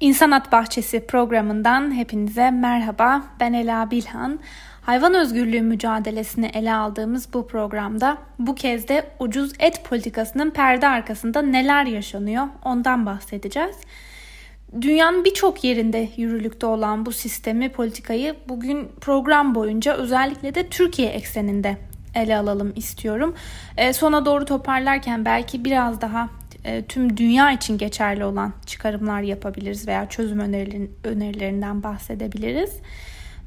İnsanat Bahçesi programından hepinize merhaba. Ben Ela Bilhan. Hayvan özgürlüğü mücadelesini ele aldığımız bu programda bu kez de ucuz et politikasının perde arkasında neler yaşanıyor ondan bahsedeceğiz. Dünyanın birçok yerinde yürürlükte olan bu sistemi, politikayı bugün program boyunca özellikle de Türkiye ekseninde ele alalım istiyorum. E, sona doğru toparlarken belki biraz daha e, tüm dünya için geçerli olan çıkarımlar yapabiliriz veya çözüm önerilerin, önerilerinden bahsedebiliriz.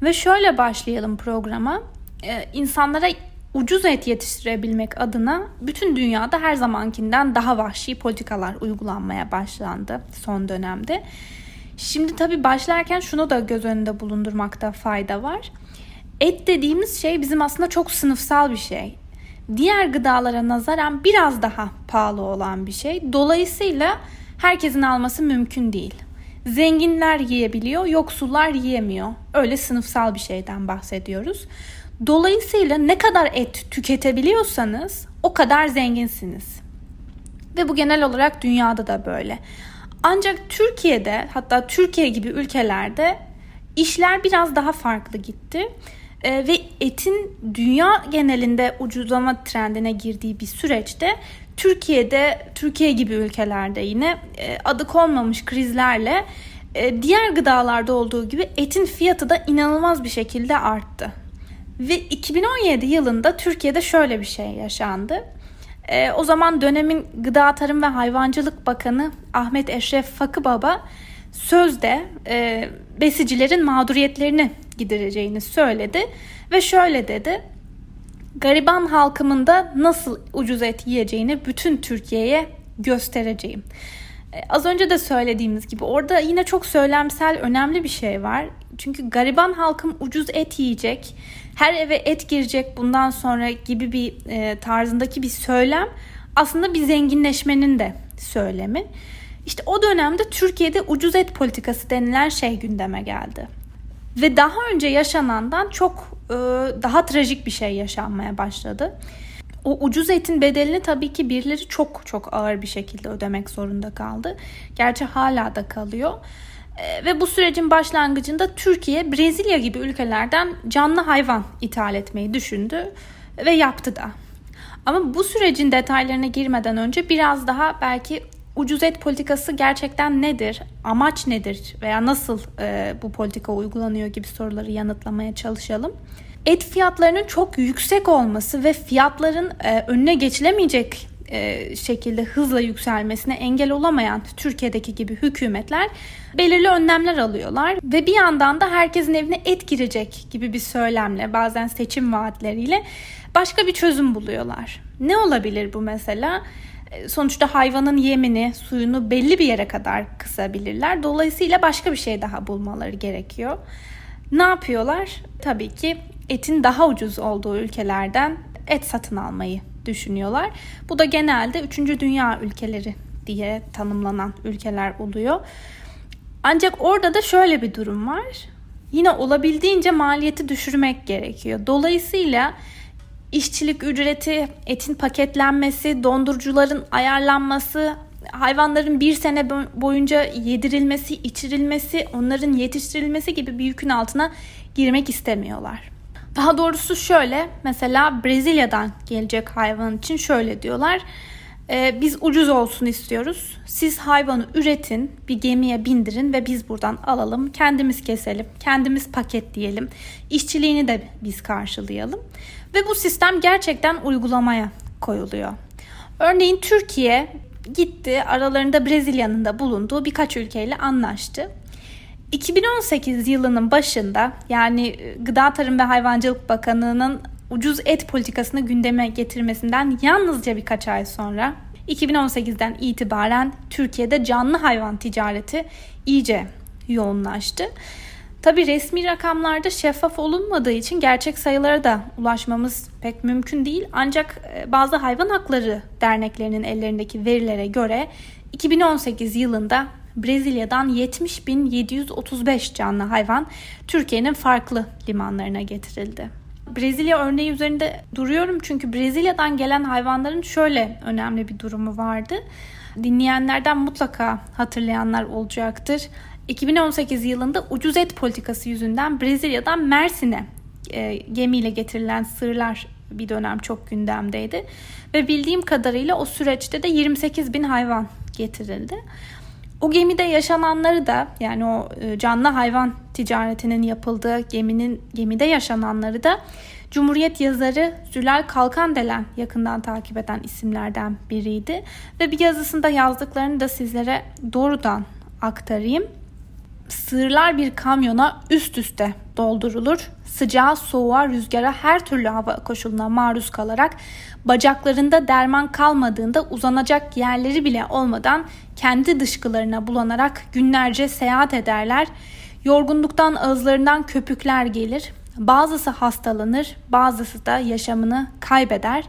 Ve şöyle başlayalım programa. E, insanlara ucuz et yetiştirebilmek adına bütün dünyada her zamankinden daha vahşi politikalar uygulanmaya başlandı son dönemde. Şimdi tabii başlarken şunu da göz önünde bulundurmakta fayda var. Et dediğimiz şey bizim aslında çok sınıfsal bir şey diğer gıdalara nazaran biraz daha pahalı olan bir şey. Dolayısıyla herkesin alması mümkün değil. Zenginler yiyebiliyor, yoksullar yiyemiyor. Öyle sınıfsal bir şeyden bahsediyoruz. Dolayısıyla ne kadar et tüketebiliyorsanız o kadar zenginsiniz. Ve bu genel olarak dünyada da böyle. Ancak Türkiye'de hatta Türkiye gibi ülkelerde işler biraz daha farklı gitti. E, ve etin dünya genelinde ucuzlama trendine girdiği bir süreçte Türkiye'de, Türkiye gibi ülkelerde yine e, adı konmamış krizlerle e, diğer gıdalarda olduğu gibi etin fiyatı da inanılmaz bir şekilde arttı. Ve 2017 yılında Türkiye'de şöyle bir şey yaşandı. E, o zaman dönemin Gıda Tarım ve Hayvancılık Bakanı Ahmet Eşref Fakıbaba sözde e, besicilerin mağduriyetlerini gidereceğini söyledi ve şöyle dedi. Gariban halkımın da nasıl ucuz et yiyeceğini bütün Türkiye'ye göstereceğim. E, az önce de söylediğimiz gibi orada yine çok söylemsel önemli bir şey var. Çünkü gariban halkım ucuz et yiyecek, her eve et girecek bundan sonra gibi bir e, tarzındaki bir söylem aslında bir zenginleşmenin de söylemi. İşte o dönemde Türkiye'de ucuz et politikası denilen şey gündeme geldi. Ve daha önce yaşanandan çok e, daha trajik bir şey yaşanmaya başladı. O ucuz etin bedelini tabii ki birileri çok çok ağır bir şekilde ödemek zorunda kaldı. Gerçi hala da kalıyor. E, ve bu sürecin başlangıcında Türkiye, Brezilya gibi ülkelerden canlı hayvan ithal etmeyi düşündü ve yaptı da. Ama bu sürecin detaylarına girmeden önce biraz daha belki ucuz et politikası gerçekten nedir? Amaç nedir? Veya nasıl e, bu politika uygulanıyor gibi soruları yanıtlamaya çalışalım. Et fiyatlarının çok yüksek olması ve fiyatların e, önüne geçilemeyecek e, şekilde hızla yükselmesine engel olamayan Türkiye'deki gibi hükümetler belirli önlemler alıyorlar ve bir yandan da herkesin evine et girecek gibi bir söylemle bazen seçim vaatleriyle başka bir çözüm buluyorlar. Ne olabilir bu mesela? E, sonuçta hayvanın yemini, suyunu belli bir yere kadar kısabilirler. Dolayısıyla başka bir şey daha bulmaları gerekiyor. Ne yapıyorlar? Tabii ki etin daha ucuz olduğu ülkelerden et satın almayı düşünüyorlar. Bu da genelde 3. dünya ülkeleri diye tanımlanan ülkeler oluyor. Ancak orada da şöyle bir durum var. Yine olabildiğince maliyeti düşürmek gerekiyor. Dolayısıyla işçilik ücreti, etin paketlenmesi, dondurucuların ayarlanması, hayvanların bir sene boyunca yedirilmesi, içirilmesi, onların yetiştirilmesi gibi bir yükün altına girmek istemiyorlar. Daha doğrusu şöyle, mesela Brezilya'dan gelecek hayvan için şöyle diyorlar. E, biz ucuz olsun istiyoruz. Siz hayvanı üretin, bir gemiye bindirin ve biz buradan alalım. Kendimiz keselim, kendimiz paketleyelim. İşçiliğini de biz karşılayalım. Ve bu sistem gerçekten uygulamaya koyuluyor. Örneğin Türkiye gitti aralarında Brezilya'nın da bulunduğu birkaç ülkeyle anlaştı. 2018 yılının başında yani e, Gıda Tarım ve Hayvancılık Bakanlığı'nın ucuz et politikasını gündeme getirmesinden yalnızca birkaç ay sonra 2018'den itibaren Türkiye'de canlı hayvan ticareti iyice yoğunlaştı. Tabi resmi rakamlarda şeffaf olunmadığı için gerçek sayılara da ulaşmamız pek mümkün değil. Ancak e, bazı hayvan hakları derneklerinin ellerindeki verilere göre 2018 yılında Brezilya'dan 70.735 canlı hayvan Türkiye'nin farklı limanlarına getirildi. Brezilya örneği üzerinde duruyorum çünkü Brezilya'dan gelen hayvanların şöyle önemli bir durumu vardı. dinleyenlerden mutlaka hatırlayanlar olacaktır. 2018 yılında ucuz et politikası yüzünden Brezilya'dan Mersin'e e, gemiyle getirilen sığırlar bir dönem çok gündemdeydi. Ve bildiğim kadarıyla o süreçte de 28 bin hayvan getirildi. O gemide yaşananları da yani o e, canlı hayvan ticaretinin yapıldığı geminin gemide yaşananları da Cumhuriyet yazarı Zülal Kalkandelen yakından takip eden isimlerden biriydi ve bir yazısında yazdıklarını da sizlere doğrudan aktarayım. Sığırlar bir kamyona üst üste doldurulur. Sıcağa, soğuğa, rüzgara her türlü hava koşuluna maruz kalarak bacaklarında derman kalmadığında uzanacak yerleri bile olmadan kendi dışkılarına bulanarak günlerce seyahat ederler. Yorgunluktan ağızlarından köpükler gelir. Bazısı hastalanır, bazısı da yaşamını kaybeder.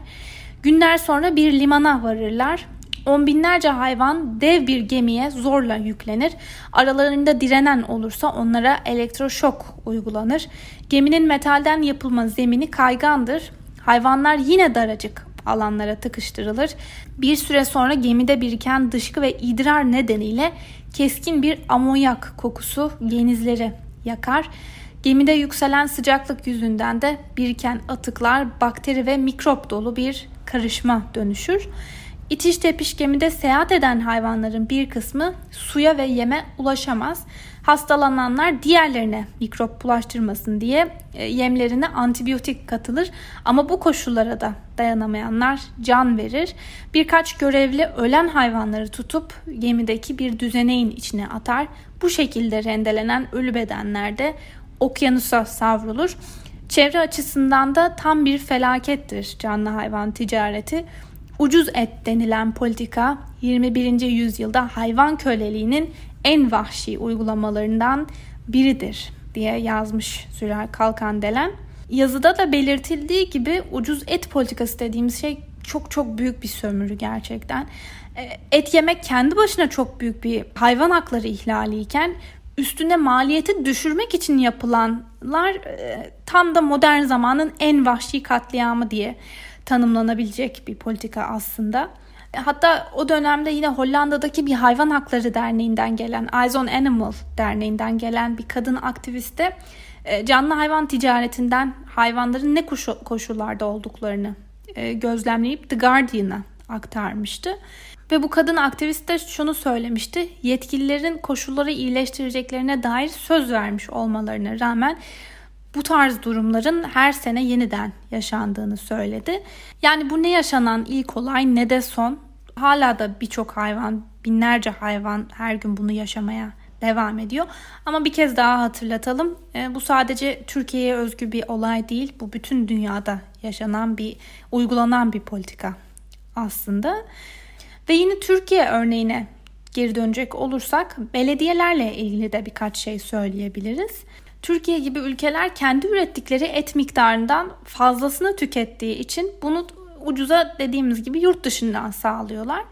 Günler sonra bir limana varırlar. On binlerce hayvan dev bir gemiye zorla yüklenir. Aralarında direnen olursa onlara elektroşok uygulanır. Geminin metalden yapılma zemini kaygandır. Hayvanlar yine daracık alanlara tıkıştırılır. Bir süre sonra gemide biriken dışkı ve idrar nedeniyle keskin bir amonyak kokusu genizleri yakar. Gemide yükselen sıcaklık yüzünden de biriken atıklar bakteri ve mikrop dolu bir karışma dönüşür. İtiş tepiş gemide seyahat eden hayvanların bir kısmı suya ve yeme ulaşamaz. Hastalananlar diğerlerine mikrop bulaştırmasın diye e, yemlerine antibiyotik katılır ama bu koşullara da dayanamayanlar can verir. Birkaç görevli ölen hayvanları tutup gemideki bir düzeneğin içine atar. Bu şekilde rendelenen ölü bedenler de okyanusa savrulur. Çevre açısından da tam bir felakettir canlı hayvan ticareti. Ucuz et denilen politika 21. yüzyılda hayvan köleliğinin en vahşi uygulamalarından biridir diye yazmış Zülal Kalkandelen. Yazıda da belirtildiği gibi ucuz et politikası dediğimiz şey çok çok büyük bir sömürü gerçekten. E, et yemek kendi başına çok büyük bir hayvan hakları ihlali iken üstüne maliyeti düşürmek için yapılanlar e, tam da modern zamanın en vahşi katliamı diye tanımlanabilecek bir politika aslında. Hatta o dönemde yine Hollanda'daki bir hayvan hakları derneğinden gelen Eyes on Animal derneğinden gelen bir kadın aktiviste e, canlı hayvan ticaretinden hayvanların ne koşullarda olduklarını e, gözlemleyip The Guardian'a aktarmıştı. Ve bu kadın aktivist de şunu söylemişti. Yetkililerin koşulları iyileştireceklerine dair söz vermiş olmalarına rağmen bu tarz durumların her sene yeniden yaşandığını söyledi. Yani bu ne yaşanan ilk olay ne de son. Hala da birçok hayvan, binlerce hayvan her gün bunu yaşamaya devam ediyor. Ama bir kez daha hatırlatalım. E, bu sadece Türkiye'ye özgü bir olay değil. Bu bütün dünyada yaşanan bir, uygulanan bir politika aslında. Ve yine Türkiye örneğine geri dönecek olursak belediyelerle ilgili de birkaç şey söyleyebiliriz. Türkiye gibi ülkeler kendi ürettikleri et miktarından fazlasını tükettiği için bunu ucuza dediğimiz gibi yurt dışından sağlıyorlar.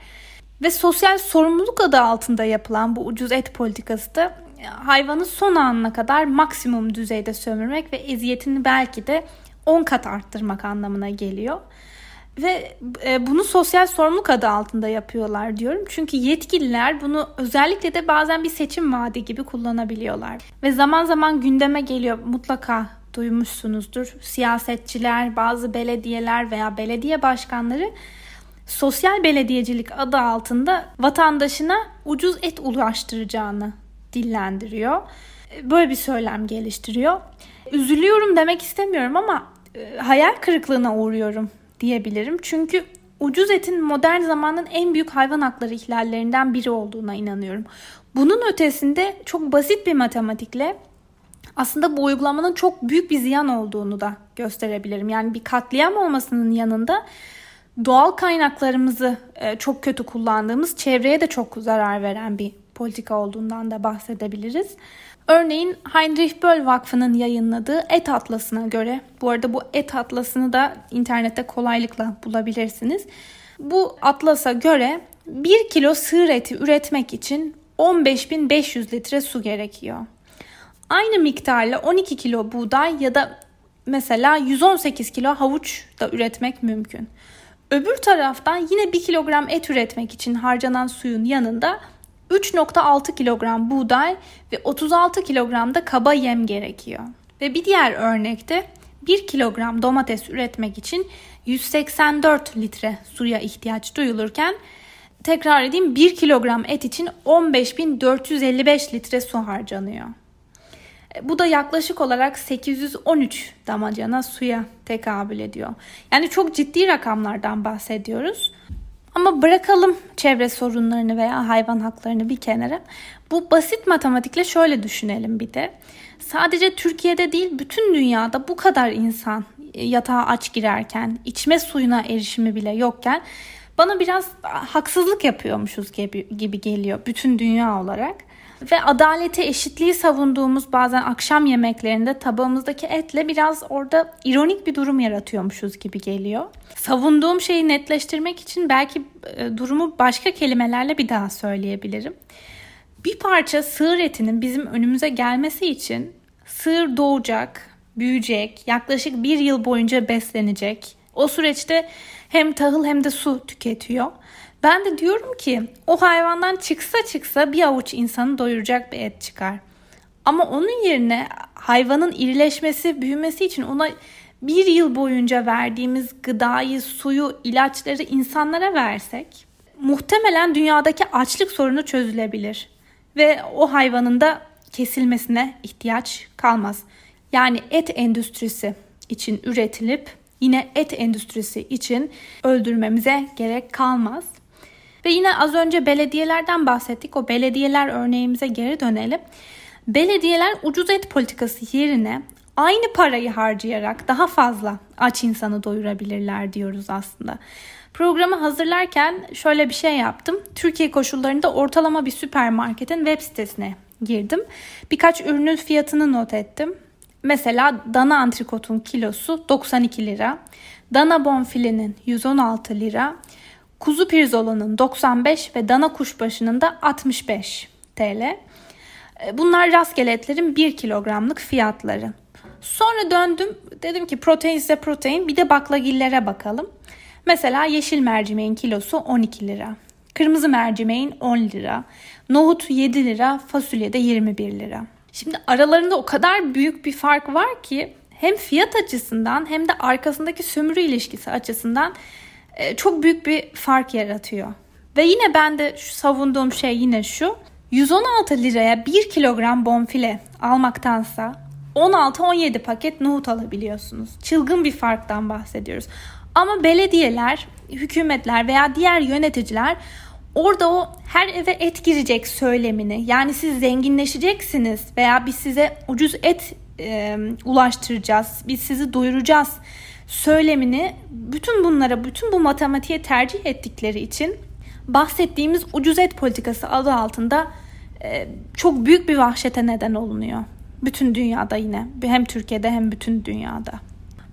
Ve sosyal sorumluluk adı altında yapılan bu ucuz et politikası da hayvanı son anına kadar maksimum düzeyde sömürmek ve eziyetini belki de 10 kat arttırmak anlamına geliyor. Ve e, bunu sosyal sorumluluk adı altında yapıyorlar diyorum. Çünkü yetkililer bunu özellikle de bazen bir seçim vaadi gibi kullanabiliyorlar. Ve zaman zaman gündeme geliyor mutlaka duymuşsunuzdur. Siyasetçiler, bazı belediyeler veya belediye başkanları sosyal belediyecilik adı altında vatandaşına ucuz et ulaştıracağını dillendiriyor. Böyle bir söylem geliştiriyor. Üzülüyorum demek istemiyorum ama e, hayal kırıklığına uğruyorum diyebilirim. Çünkü ucuz etin modern zamanın en büyük hayvan hakları ihlallerinden biri olduğuna inanıyorum. Bunun ötesinde çok basit bir matematikle aslında bu uygulamanın çok büyük bir ziyan olduğunu da gösterebilirim. Yani bir katliam olmasının yanında doğal kaynaklarımızı e, çok kötü kullandığımız, çevreye de çok zarar veren bir politika olduğundan da bahsedebiliriz. Örneğin Heinrich Böll Vakfı'nın yayınladığı Et Atlası'na göre, bu arada bu Et Atlası'nı da internette kolaylıkla bulabilirsiniz. Bu atlasa göre 1 kilo sığır eti üretmek için 15.500 litre su gerekiyor. Aynı miktarla 12 kilo buğday ya da mesela 118 kilo havuç da üretmek mümkün. Öbür taraftan yine 1 kilogram et üretmek için harcanan suyun yanında 3.6 kilogram buğday ve 36 kilogram da kaba yem gerekiyor. Ve bir diğer örnekte 1 kilogram domates üretmek için 184 litre suya ihtiyaç duyulurken tekrar edeyim 1 kilogram et için 15.455 litre su harcanıyor. E, bu da yaklaşık olarak 813 damacana suya tekabül ediyor. Yani çok ciddi rakamlardan bahsediyoruz. Ama bırakalım çevre sorunlarını veya hayvan haklarını bir kenara. Bu basit matematikle şöyle düşünelim bir de. Sadece Türkiye'de değil bütün dünyada bu kadar insan e, yatağa aç girerken, içme suyuna erişimi bile yokken bana biraz haksızlık yapıyormuşuz gibi, gibi geliyor bütün dünya olarak. Ve adaleti, eşitliği savunduğumuz bazen akşam yemeklerinde tabağımızdaki etle biraz orada ironik bir durum yaratıyormuşuz gibi geliyor. Savunduğum şeyi netleştirmek için belki e, durumu başka kelimelerle bir daha söyleyebilirim. Bir parça sığır etinin bizim önümüze gelmesi için sığır doğacak, büyüyecek, yaklaşık bir yıl boyunca beslenecek. O süreçte hem tahıl hem de su tüketiyor. Ben de diyorum ki o hayvandan çıksa çıksa bir avuç insanı doyuracak bir et çıkar. Ama onun yerine hayvanın irileşmesi, büyümesi için ona bir yıl boyunca verdiğimiz gıdayı, suyu, ilaçları insanlara versek muhtemelen dünyadaki açlık sorunu çözülebilir ve o hayvanın da kesilmesine ihtiyaç kalmaz. Yani et endüstrisi için üretilip yine et endüstrisi için öldürmemize gerek kalmaz. Ve yine az önce belediyelerden bahsettik. O belediyeler örneğimize geri dönelim. Belediyeler ucuz et politikası yerine aynı parayı harcayarak daha fazla aç insanı doyurabilirler diyoruz aslında. Programı hazırlarken şöyle bir şey yaptım. Türkiye koşullarında ortalama bir süpermarketin web sitesine girdim. Birkaç ürünün fiyatını not ettim. Mesela dana antrikotun kilosu 92 lira, dana bonfilenin 116 lira, kuzu pirzolanın 95 ve dana kuşbaşının da 65 TL. E, bunlar rastgele etlerin 1 kilogramlık fiyatları. Sonra döndüm dedim ki protein ise protein bir de baklagillere bakalım. Mesela yeşil mercimeğin kilosu 12 lira. Kırmızı mercimeğin 10 lira. Nohut 7 lira, fasulye de 21 lira. Şimdi aralarında o kadar büyük bir fark var ki hem fiyat açısından hem de arkasındaki sömürü ilişkisi açısından çok büyük bir fark yaratıyor. Ve yine ben de şu savunduğum şey yine şu. 116 liraya 1 kilogram bonfile almaktansa 16-17 paket nohut alabiliyorsunuz. Çılgın bir farktan bahsediyoruz. Ama belediyeler, hükümetler veya diğer yöneticiler orada o her eve et girecek söylemini yani siz zenginleşeceksiniz veya biz size ucuz et e, ulaştıracağız, biz sizi doyuracağız söylemini bütün bunlara, bütün bu matematiğe tercih ettikleri için bahsettiğimiz ucuz et politikası adı altında e, çok büyük bir vahşete neden olunuyor. Bütün dünyada yine. Hem Türkiye'de hem bütün dünyada.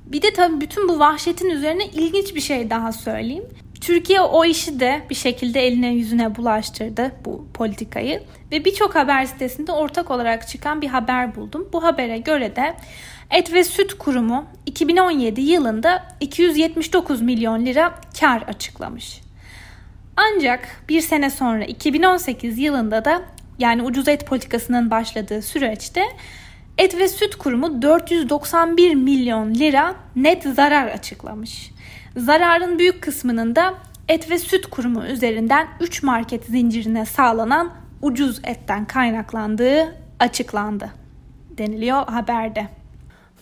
Bir de tabii bütün bu vahşetin üzerine ilginç bir şey daha söyleyeyim. Türkiye o işi de bir şekilde eline yüzüne bulaştırdı bu politikayı ve birçok haber sitesinde ortak olarak çıkan bir haber buldum. Bu habere göre de Et ve Süt Kurumu 2017 yılında 279 milyon lira kar açıklamış. Ancak bir sene sonra 2018 yılında da yani ucuz et politikasının başladığı süreçte Et ve Süt Kurumu 491 milyon lira net zarar açıklamış. Zararın büyük kısmının da Et ve Süt Kurumu üzerinden 3 market zincirine sağlanan ucuz etten kaynaklandığı açıklandı deniliyor haberde.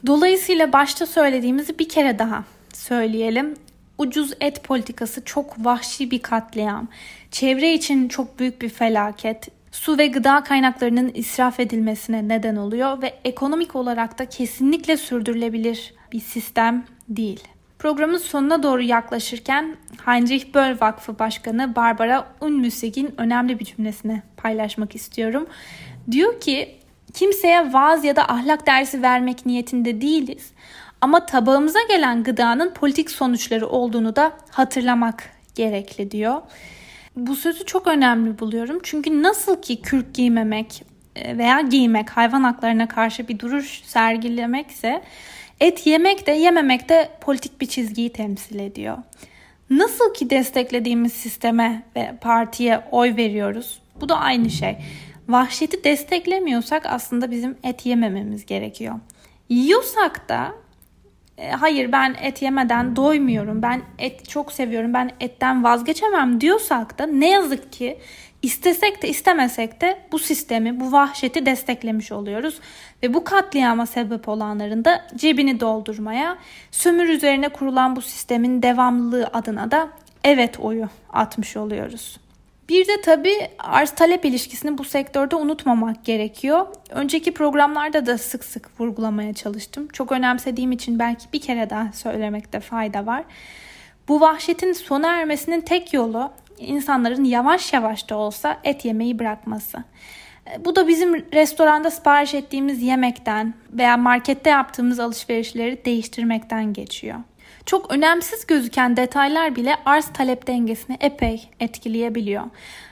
Dolayısıyla başta söylediğimizi bir kere daha söyleyelim. Ucuz et politikası çok vahşi bir katliam. Çevre için çok büyük bir felaket. Su ve gıda kaynaklarının israf edilmesine neden oluyor ve ekonomik olarak da kesinlikle sürdürülebilir bir sistem değil. Programın sonuna doğru yaklaşırken Heinrich Böll Vakfı Başkanı Barbara Unmüssig'in önemli bir cümlesini paylaşmak istiyorum. Diyor ki Kimseye vaaz ya da ahlak dersi vermek niyetinde değiliz. Ama tabağımıza gelen gıdanın politik sonuçları olduğunu da hatırlamak gerekli diyor. Bu sözü çok önemli buluyorum. Çünkü nasıl ki kürk giymemek e, veya giymek hayvan haklarına karşı bir duruş sergilemekse et yemek de yememek de politik bir çizgiyi temsil ediyor. Nasıl ki desteklediğimiz sisteme ve partiye oy veriyoruz. Bu da aynı şey. Vahşeti desteklemiyorsak aslında bizim et yemememiz gerekiyor. Yiyorsak da e, hayır ben et yemeden doymuyorum. Ben et çok seviyorum. Ben etten vazgeçemem diyorsak da ne yazık ki istesek de istemesek de bu sistemi, bu vahşeti desteklemiş oluyoruz. Ve bu katliama sebep olanların da cebini doldurmaya, sömür üzerine kurulan bu sistemin devamlılığı adına da evet oyu atmış oluyoruz. Bir de tabii arz talep ilişkisini bu sektörde unutmamak gerekiyor. Önceki programlarda da sık sık vurgulamaya çalıştım. Çok önemsediğim için belki bir kere daha söylemekte fayda var. Bu vahşetin sona ermesinin tek yolu insanların yavaş yavaş da olsa et yemeyi bırakması. Bu da bizim restoranda sipariş ettiğimiz yemekten veya markette yaptığımız alışverişleri değiştirmekten geçiyor. Çok önemsiz gözüken detaylar bile arz talep dengesini epey etkileyebiliyor.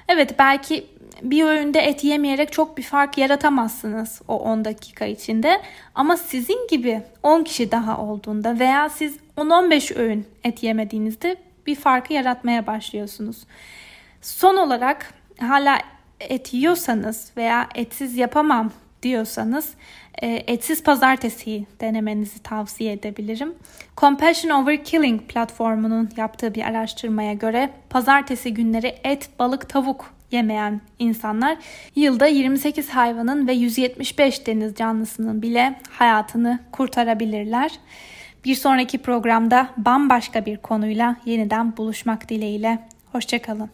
Evet belki bir öğünde et yemeyerek çok bir fark yaratamazsınız o 10 dakika içinde. Ama sizin gibi 10 kişi daha olduğunda veya siz 10-15 öğün et yemediğinizde bir farkı yaratmaya başlıyorsunuz. Son olarak hala et yiyorsanız veya etsiz yapamam diyorsanız e, etsiz pazartesiyi denemenizi tavsiye edebilirim. Compassion Over Killing platformunun yaptığı bir araştırmaya göre pazartesi günleri et, balık, tavuk yemeyen insanlar yılda 28 hayvanın ve 175 deniz canlısının bile hayatını kurtarabilirler. Bir sonraki programda bambaşka bir konuyla yeniden buluşmak dileğiyle. Hoşçakalın.